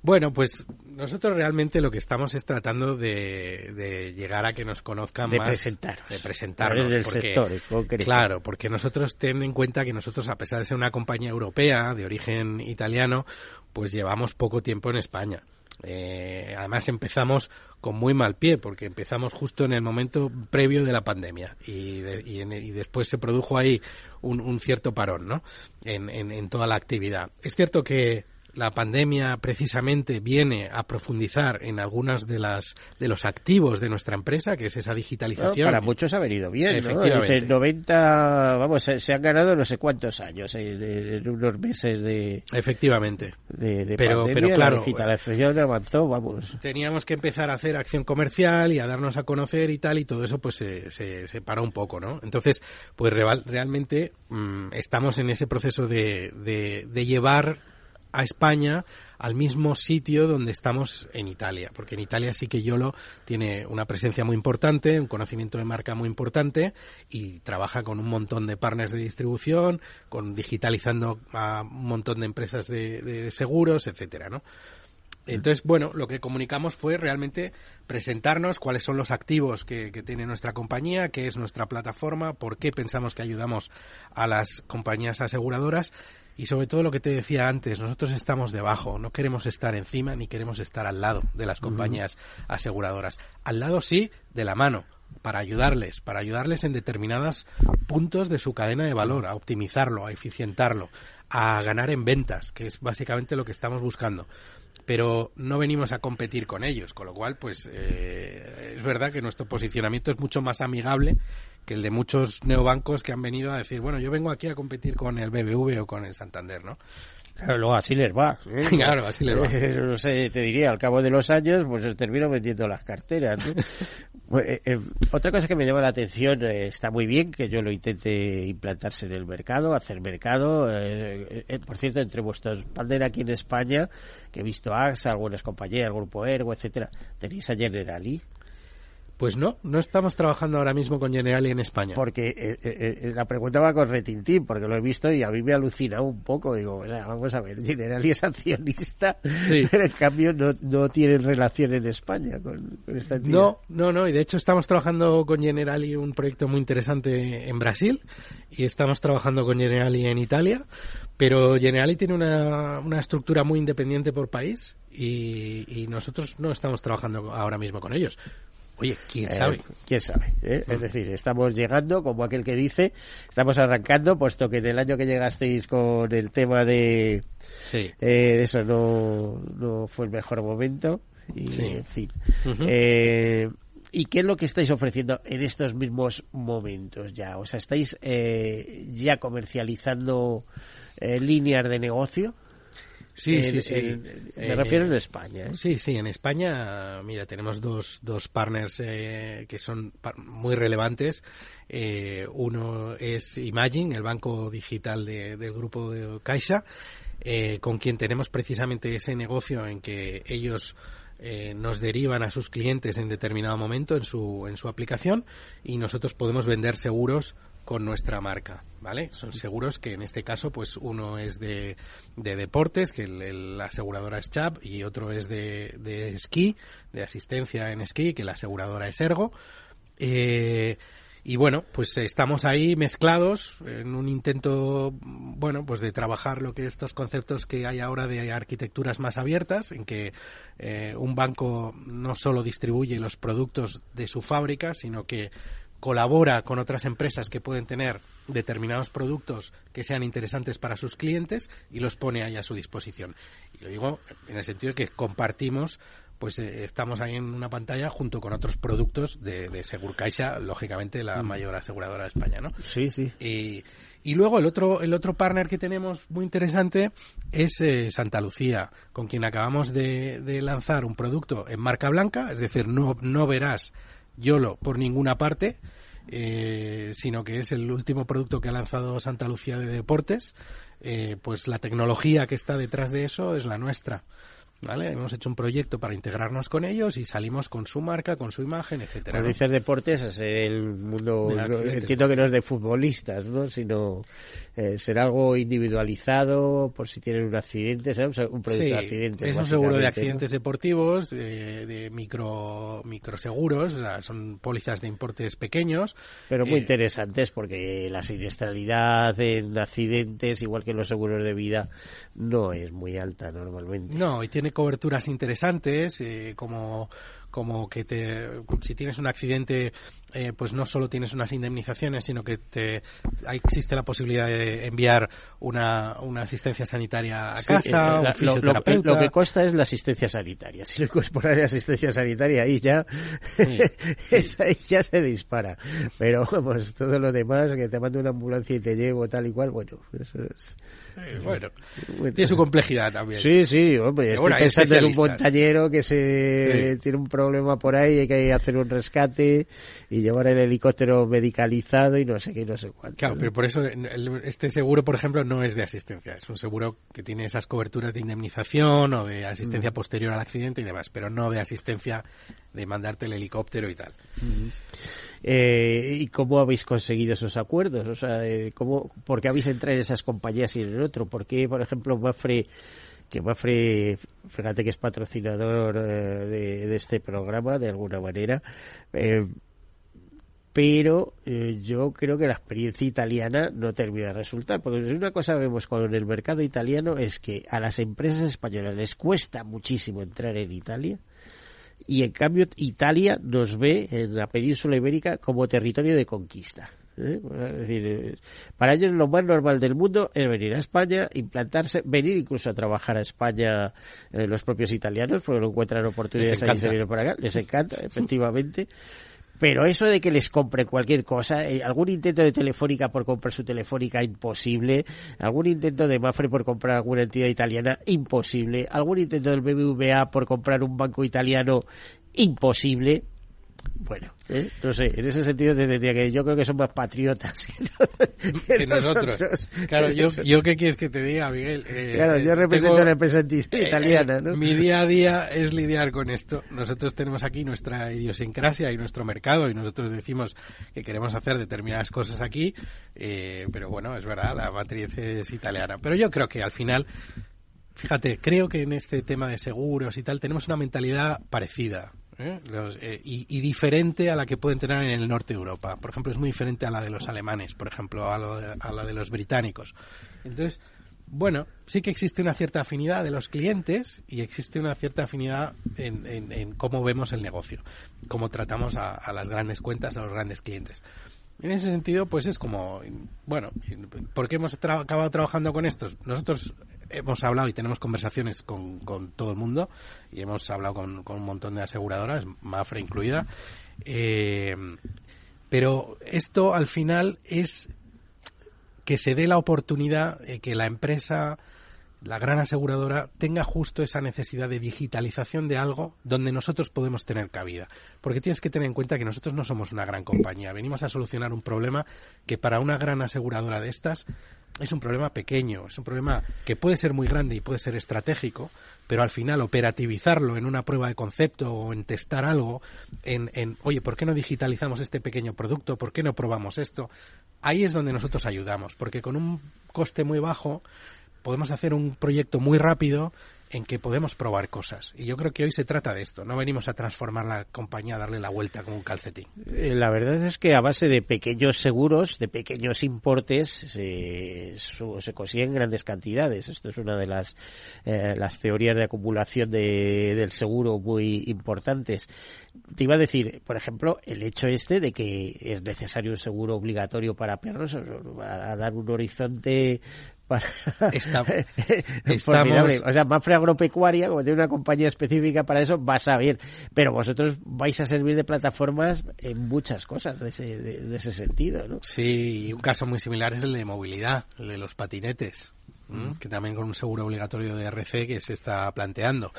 B: Bueno, pues nosotros realmente lo que estamos es tratando de, de llegar a que nos conozcan
A: de
B: más.
A: Presentar.
B: De presentarnos.
A: Del
B: porque,
A: sector, en concreto.
B: Claro, porque nosotros ten en cuenta que nosotros, a pesar de ser una compañía europea de origen italiano, pues llevamos poco tiempo en España. Eh, además empezamos con muy mal pie porque empezamos justo en el momento previo de la pandemia y, de, y, en, y después se produjo ahí un, un cierto parón ¿no? En, en, en, toda la actividad. Es cierto que la pandemia precisamente viene a profundizar en algunas de las de los activos de nuestra empresa, que es esa digitalización.
A: Para muchos ha venido bien,
B: Efectivamente.
A: ¿no? 90, vamos, se, se, han ganado no sé cuántos años en, en unos meses de
B: Efectivamente.
A: De, de
B: pero
A: pandemia,
B: pero claro,
A: la digitalización avanzó, vamos.
B: Teníamos que empezar a hacer acción comercial y a darnos a conocer y tal y todo eso pues se, se, se paró un poco, ¿no? Entonces, pues real, realmente mmm, estamos en ese proceso de, de, de llevar a España al mismo sitio donde estamos en Italia, porque en Italia sí que Yolo tiene una presencia muy importante, un conocimiento de marca muy importante y trabaja con un montón de partners de distribución, con digitalizando a un montón de empresas de, de seguros, etcétera, ¿no? Entonces, bueno, lo que comunicamos fue realmente presentarnos cuáles son los activos que, que, tiene nuestra compañía, qué es nuestra plataforma, por qué pensamos que ayudamos a las compañías aseguradoras y sobre todo lo que te decía antes, nosotros estamos debajo, no queremos estar encima ni queremos estar al lado de las compañías uh -huh. aseguradoras. Al lado sí, de la mano, para ayudarles, para ayudarles en determinados puntos de su cadena de valor, a optimizarlo, a eficientarlo, a ganar en ventas, que es básicamente lo que estamos buscando pero no venimos a competir con ellos, con lo cual, pues eh, es verdad que nuestro posicionamiento es mucho más amigable que el de muchos neobancos que han venido a decir, bueno, yo vengo aquí a competir con el BBV o con el Santander, ¿no?
A: Claro, luego así les va.
B: ¿eh? claro, así les va.
A: Eh, no sé, te diría, al cabo de los años, pues termino vendiendo las carteras. ¿no? pues, eh, otra cosa que me llama la atención, eh, está muy bien que yo lo intente implantarse en el mercado, hacer mercado. Eh, por cierto, entre vuestros partners aquí en España, que he visto AXA, algunas compañías, el Grupo Ergo, etcétera, tenéis a Generali.
B: Pues no, no estamos trabajando ahora mismo con Generali en España.
A: Porque eh, eh, la pregunta va con Retintín, porque lo he visto y a mí me alucina un poco. Digo, vamos a ver, Generali es accionista, sí. pero en cambio no, no tiene relación en España con, con, esta entidad.
B: No, no, no, y de hecho estamos trabajando con Generali un proyecto muy interesante en Brasil y estamos trabajando con Generali en Italia, pero Generali tiene una, una estructura muy independiente por país y, y nosotros no estamos trabajando ahora mismo con ellos. Oye, quién sabe.
A: Eh, quién sabe. ¿eh? Es decir, estamos llegando, como aquel que dice, estamos arrancando, puesto que en el año que llegasteis con el tema de,
B: sí.
A: eh, eso no, no fue el mejor momento. Y,
B: sí.
A: en fin. Uh -huh. ¿Y qué es lo que estáis ofreciendo en estos mismos momentos ya? O sea, ¿estáis eh, ya comercializando líneas de negocio?
B: Sí,
A: en,
B: sí, sí.
A: En, me eh, refiero en España. ¿eh?
B: Sí, sí, en España, mira, tenemos dos, dos partners eh, que son muy relevantes. Eh, uno es Imagine, el banco digital de, del grupo de Caixa, eh, con quien tenemos precisamente ese negocio en que ellos eh, nos derivan a sus clientes en determinado momento en su, en su aplicación y nosotros podemos vender seguros con nuestra marca, ¿vale? Son seguros que en este caso, pues uno es de, de deportes, que el, la aseguradora es CHAP, y otro es de, de esquí, de asistencia en esquí, que la aseguradora es Ergo. Eh, Y bueno, pues estamos ahí mezclados en un intento, bueno, pues de trabajar lo que estos conceptos que hay ahora de arquitecturas más abiertas, en que eh, un banco no solo distribuye los productos de su fábrica, sino que colabora con otras empresas que pueden tener determinados productos que sean interesantes para sus clientes y los pone ahí a su disposición. Y lo digo en el sentido de que compartimos pues eh, estamos ahí en una pantalla junto con otros productos de, de Segurcaixa, lógicamente la mm. mayor aseguradora de España, ¿no?
A: Sí, sí.
B: Y, y luego el otro, el otro partner que tenemos muy interesante es eh, Santa Lucía, con quien acabamos de, de, lanzar un producto en marca blanca, es decir, no, no verás YOLO por ninguna parte, eh, sino que es el último producto que ha lanzado Santa Lucía de Deportes, eh, pues la tecnología que está detrás de eso es la nuestra. ¿Vale? Hemos hecho un proyecto para integrarnos con ellos y salimos con su marca, con su imagen, etcétera.
A: Cuando dices deportes, es el mundo, entiendo que no es de futbolistas, ¿no? Sino eh, será algo individualizado por si tienen un accidente, ¿sabes? un producto de accidentes.
B: Es un seguro de accidentes deportivos, de, de, micro microseguros, o sea, son pólizas de importes pequeños.
A: Pero muy eh, interesantes porque la siniestralidad en accidentes, igual que en los seguros de vida, no es muy alta normalmente.
B: No, y tiene coberturas interesantes, eh, como como que te, si tienes un accidente, eh, pues no solo tienes unas indemnizaciones, sino que te, existe la posibilidad de enviar una, una asistencia sanitaria a casa,
A: eh, lo, lo, que cuesta es la asistencia sanitaria. Si lo incorporas asistencia sanitaria, ahí ya, ahí ya se dispara. Pero pues todo lo demás, que te mando una ambulancia y te llevo tal y cual, bueno, eso es...
B: bueno, tiene su complejidad también.
A: Sí, sí, hombre, estoy pensando en un montañero que se tiene un problema por ahí, hay que hacer un rescate y llevar el helicóptero medicalizado y no sé qué, no sé cuánto.
B: Claro, pero por eso este seguro, por ejemplo, no es de asistencia, es un seguro que tiene esas coberturas de indemnización o de asistencia mm. posterior al accidente y demás, pero no de asistencia de mandarte el helicóptero y tal.
A: Eh, ¿Y cómo habéis conseguido esos acuerdos? O sea, eh, ¿cómo, ¿por qué habéis entrado en esas compañías y en el otro? ¿Por qué, por ejemplo, Mafre que Mafre, fíjate que es patrocinador eh, de, este programa de alguna manera, eh, pero eh, yo creo que la experiencia italiana no termina de resultar, porque una cosa vemos con el mercado italiano es que a las empresas españolas les cuesta muchísimo entrar en Italia, y en cambio Italia nos ve en la península ibérica como territorio de conquista. ¿eh? Es decir, eh, para ellos lo más normal del mundo es venir a España, implantarse, venir incluso a trabajar a España eh, los propios italianos, porque no encuentran oportunidades ahí se vienen por acá. Les encanta, efectivamente. Pero eso de que les compre cualquier cosa, algún intento de Telefónica por comprar su Telefónica, imposible. Algún intento de Mafre por comprar alguna entidad italiana, imposible. Algún intento del BBVA por comprar un banco italiano, imposible bueno, ¿eh? no sé, en ese sentido te decía que yo creo que son más patriotas
B: que, nosotros. Claro, yo, yo qué quieres que te diga, Miguel.
A: Eh, claro, yo represento a la empresa italiana, ¿no?
B: Mi día a día es lidiar con esto. Nosotros tenemos aquí nuestra idiosincrasia y nuestro mercado y nosotros decimos que queremos hacer determinadas cosas aquí, eh, pero bueno, es verdad, la matriz es italiana. Pero yo creo que al final Fíjate, creo que en este tema de seguros y tal tenemos una mentalidad parecida. ¿Eh? Eh, y, diferente a la que pueden tener en el norte de Europa. Por ejemplo, es muy diferente a la de los alemanes, por ejemplo, a, la de los británicos. Entonces, bueno, sí que existe una cierta afinidad de los clientes y existe una cierta afinidad en, cómo vemos el negocio, cómo tratamos a, las grandes cuentas, a los grandes clientes. En ese sentido, pues es como, bueno, ¿por qué hemos acabado trabajando con estos? Nosotros hemos hablado y tenemos conversaciones con, todo el mundo y hemos hablado con, un montón de aseguradoras, Mafre incluida. Eh, pero esto al final es que se dé la oportunidad de que la empresa, la gran aseguradora, tenga justo esa necesidad de digitalización de algo donde nosotros podemos tener cabida. Porque tienes que tener en cuenta que nosotros no somos una gran compañía. Venimos a solucionar un problema que para una gran aseguradora de estas es un problema pequeño, es un problema que puede ser muy grande y puede ser estratégico, pero al final operativizarlo en una prueba de concepto o en testar algo, en, en, oye, ¿por qué no digitalizamos este pequeño producto? ¿Por qué no probamos esto? Ahí es donde nosotros ayudamos, porque con un coste muy bajo podemos hacer un proyecto muy rápido en que podemos probar cosas. Y yo creo que hoy se trata de esto. No venimos a transformar la compañía, a darle la vuelta como un calcetín.
A: Eh, la verdad es que a base de pequeños seguros, de pequeños importes, se, se consiguen grandes cantidades. Esto es una de las, eh, las teorías de acumulación de, del seguro muy importantes. Te iba a decir, por ejemplo, el hecho este de que es necesario un seguro obligatorio para perros va a dar un horizonte para... estamos... O sea, Mafre Agropecuaria, como tiene una compañía específica para eso, va a saber. Pero vosotros vais a servir de plataformas en muchas cosas de ese, de, ese sentido, ¿no?
B: Sí, y un caso muy similar es el de movilidad, el de los patinetes. que también con un seguro obligatorio de RC que se está planteando.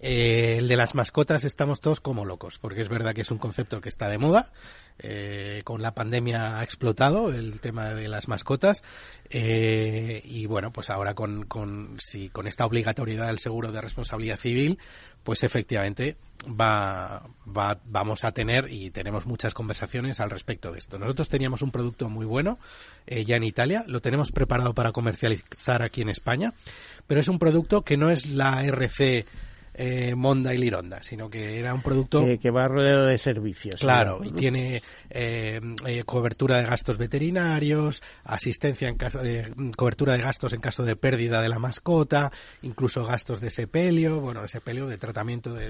B: Eh, el de las mascotas estamos todos como locos, porque es verdad que es un concepto que está de moda, eh, con la pandemia ha explotado el tema de las mascotas. Eh, y bueno pues ahora con, con, si, con esta obligatoriedad del seguro de responsabilidad civil pues efectivamente va, va, vamos a tener y tenemos muchas conversaciones al respecto de esto. Nosotros teníamos un producto muy bueno eh, ya en Italia, lo tenemos preparado para comercializar aquí en España, pero es un producto que no es la RC eh, Monda y Lironda, sino que era un producto
A: que, va rodeado de servicios.
B: Claro, y tiene eh, eh, cobertura de gastos veterinarios, asistencia en caso de cobertura de gastos en caso de pérdida de la mascota, incluso gastos de sepelio, bueno, de sepelio, de tratamiento de...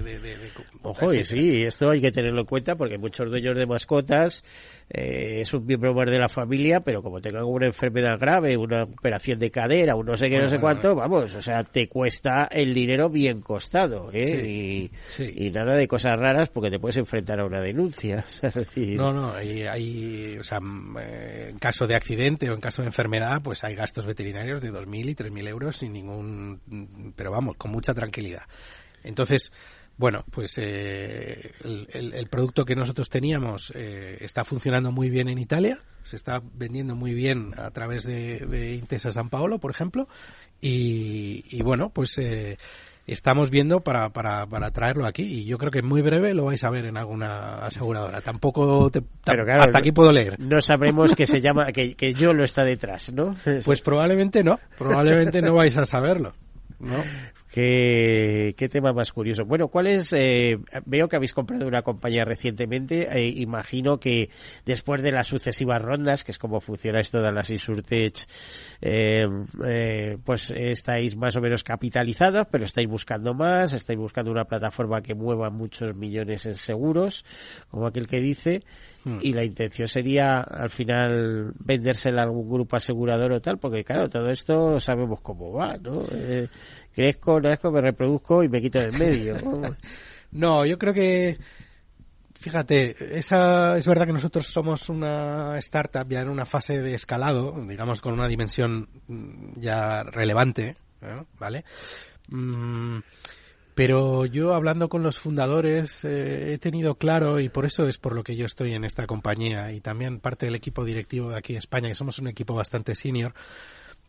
A: Ojo, y sí, esto hay que tenerlo en cuenta porque muchos de ellos de mascotas es un miembro más de la familia, pero como tengan una enfermedad grave, una operación de cadera, un no sé qué, no sé cuánto, vamos, o sea, te cuesta el dinero bien costado. ¿Eh? y, nada de cosas raras porque te puedes enfrentar a una denuncia.
B: No, no, hay, o sea, eh, en caso de accidente o en caso de enfermedad, pues hay gastos veterinarios de 2.000 y 3.000 euros sin ningún, pero vamos, con mucha tranquilidad. Entonces, bueno, pues eh, el, producto que nosotros teníamos está funcionando muy bien en Italia, se está vendiendo muy bien a través de, Intesa San Paolo, por ejemplo, y, y bueno, pues estamos viendo para, para, para traerlo aquí y yo creo que muy breve lo vais a ver en alguna aseguradora. Tampoco te, hasta aquí puedo leer.
A: No sabremos que se llama que, que yo lo está detrás, ¿no?
B: Pues probablemente no, probablemente no vais a saberlo. ¿no?
A: ¿Qué, qué tema más curioso. Bueno, ¿cuál es? Eh, veo que habéis comprado una compañía recientemente. Eh, imagino que después de las sucesivas rondas, que es como funcionáis todas las Insurtech, eh, eh, pues estáis más o menos capitalizados, pero estáis buscando más, estáis buscando una plataforma que mueva muchos millones en seguros, como aquel que dice. Hmm. y la intención sería al final vendérsela a algún grupo asegurador o tal, porque claro, todo esto sabemos cómo va, ¿no? Eh, crezco, nazco, me reproduzco y me quito del medio.
B: ¿no? yo creo que Fíjate, esa, es verdad que nosotros somos una startup ya en una fase de escalado, digamos con una dimensión mm, ya relevante, ¿vale? Mm, pero yo hablando con los fundadores eh, he tenido claro, y por eso es por lo que yo estoy en esta compañía y también parte del equipo directivo de aquí de España, que somos un equipo bastante senior,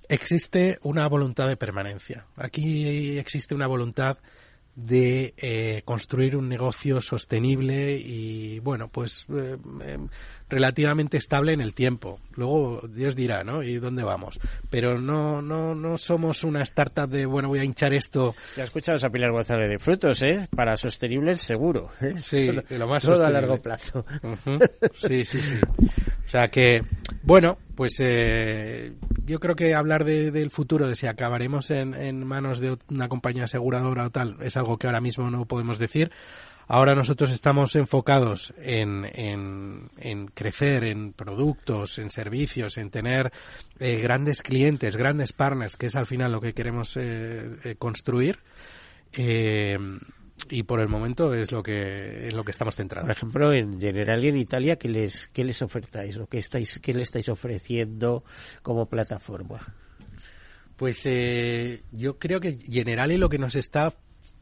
B: existe una voluntad de permanencia. Aquí existe una voluntad de eh, construir un negocio sostenible y bueno pues eh, em, relativamente estable en el tiempo. Luego Dios dirá no y dónde vamos pero no no no somos una startup de bueno voy a hinchar esto
A: ya escuchado a Pilar González de frutos eh para sostenible el seguro ¿eh?
B: sí de lo más
A: todo a largo plazo.
B: Sí sí sí o sea que bueno pues eh, yo creo que hablar del futuro, de si acabaremos en, manos de una compañía aseguradora o tal, es algo que ahora mismo no podemos decir. Ahora nosotros estamos enfocados en, en, crecer en productos, en servicios, en tener eh, grandes clientes, grandes partners, que es al final lo que queremos eh, eh, construir. Eh, y por el momento es lo que es lo que estamos centrados.
A: Por ejemplo, en general y en Italia, ¿qué les, qué les ofertáis o qué, estáis, qué le estáis ofreciendo como plataforma?
B: Pues eh, yo creo que Generali lo que nos está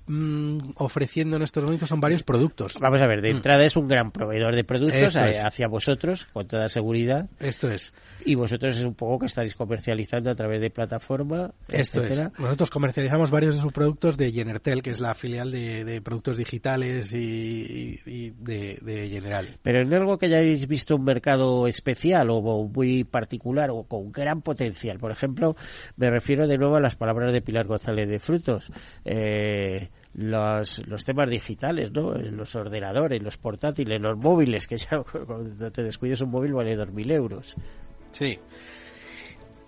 B: mm, ofreciendo en estos momentos son varios productos.
A: Vamos a ver, de
B: Mm.
A: entrada es un gran proveedor de productos a- hacia vosotros, con toda seguridad.
B: Esto es.
A: Y vosotros es un poco que estáis comercializando a través de plataforma,
B: Esto
A: etcétera.
B: es. Nosotros comercializamos varios de sus productos de Genertel, que es la filial de, de productos digitales y, de, de General.
A: Pero en algo que hayáis visto un mercado especial o, o muy particular o con gran potencial. Por ejemplo, me refiero de nuevo a las palabras de Pilar González de Frutos. Eh, los, los temas digitales, ¿no? Los ordenadores, los portátiles, los móviles, que ya cuando te descuides un móvil vale 2.000 euros.
B: Sí.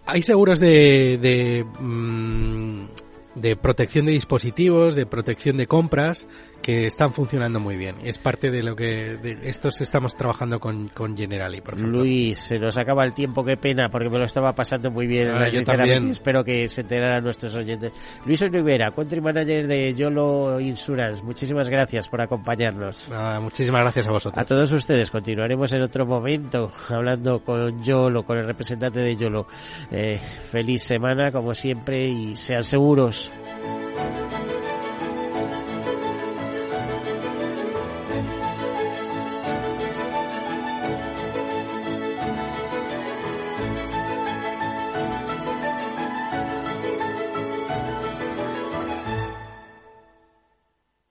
B: Hay seguros de, de, mm, de protección de dispositivos, de protección de compras, que están funcionando muy bien. Es parte de lo que de estos estamos trabajando con, con Generali, por ejemplo.
A: Luis, se nos acaba el tiempo, qué pena, porque me lo estaba pasando muy bien.
B: Ah, yo también.
A: Espero que se enteraran nuestros oyentes. Luis Rivera, Country Manager de Yolo Insurance, muchísimas gracias por acompañarnos.
B: Nada, muchísimas gracias a vosotros.
A: A todos ustedes, continuaremos en otro momento hablando con Yolo, con el representante de Yolo. Eh, feliz semana, como siempre, y sean seguros.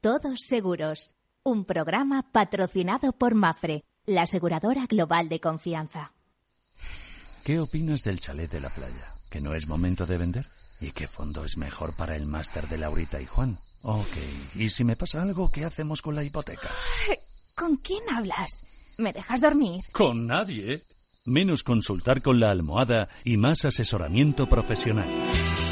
E: Todos seguros. Un programa patrocinado por Mafre, la aseguradora global de confianza.
C: ¿Qué opinas del chalet de la playa? ¿Que no es momento de vender? ¿Y qué fondo es mejor para el máster de Laurita y Juan? Ok, ¿y si me pasa algo, qué hacemos con la hipoteca?
E: ¿Con quién hablas? ¿Me dejas dormir?
C: Con nadie. Menos consultar con la almohada y más asesoramiento profesional.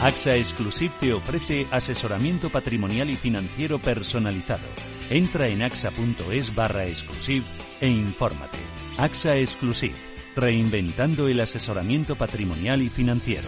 C: AXA Exclusive te ofrece asesoramiento patrimonial y financiero personalizado. Entra en axa.es barra exclusive e infórmate. AXA Exclusive, reinventando el asesoramiento patrimonial y financiero.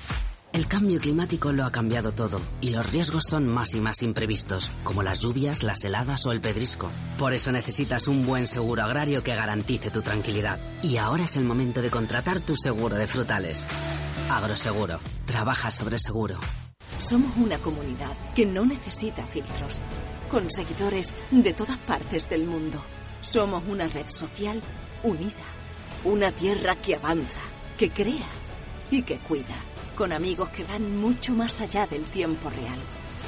I: El cambio climático lo ha cambiado todo y los riesgos son más y más imprevistos, como las lluvias, las heladas o el pedrisco. Por eso necesitas un buen seguro agrario que garantice tu tranquilidad. Y ahora es el momento de contratar tu seguro de frutales. Agroseguro. Trabaja sobre seguro.
D: Somos una comunidad que no necesita filtros, con seguidores de todas partes del mundo. Somos una red social unida, una tierra que avanza, que crea y que cuida, con amigos que van mucho más allá del tiempo real.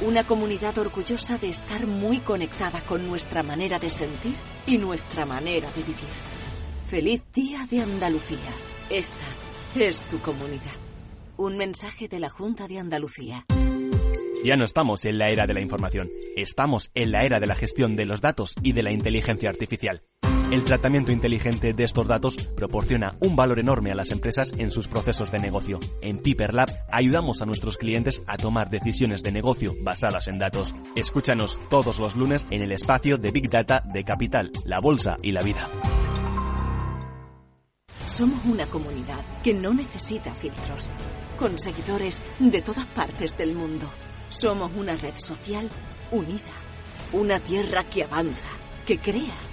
D: Una comunidad orgullosa de estar muy conectada con nuestra manera de sentir y nuestra manera de vivir. Feliz Día de Andalucía. Esta es tu comunidad. Un mensaje de la Junta de Andalucía.
J: Ya no estamos en la era de la información, estamos en la era de la gestión de los datos y de la inteligencia artificial. El tratamiento inteligente de estos datos proporciona un valor enorme a las empresas en sus procesos de negocio. En Piper Lab ayudamos a nuestros clientes a tomar decisiones de negocio basadas en datos. Escúchanos todos los lunes en el espacio de Big Data de Capital, la Bolsa y la Vida.
D: Somos una comunidad que no necesita filtros, con seguidores de todas partes del mundo. Somos una red social unida, una tierra que avanza, que crea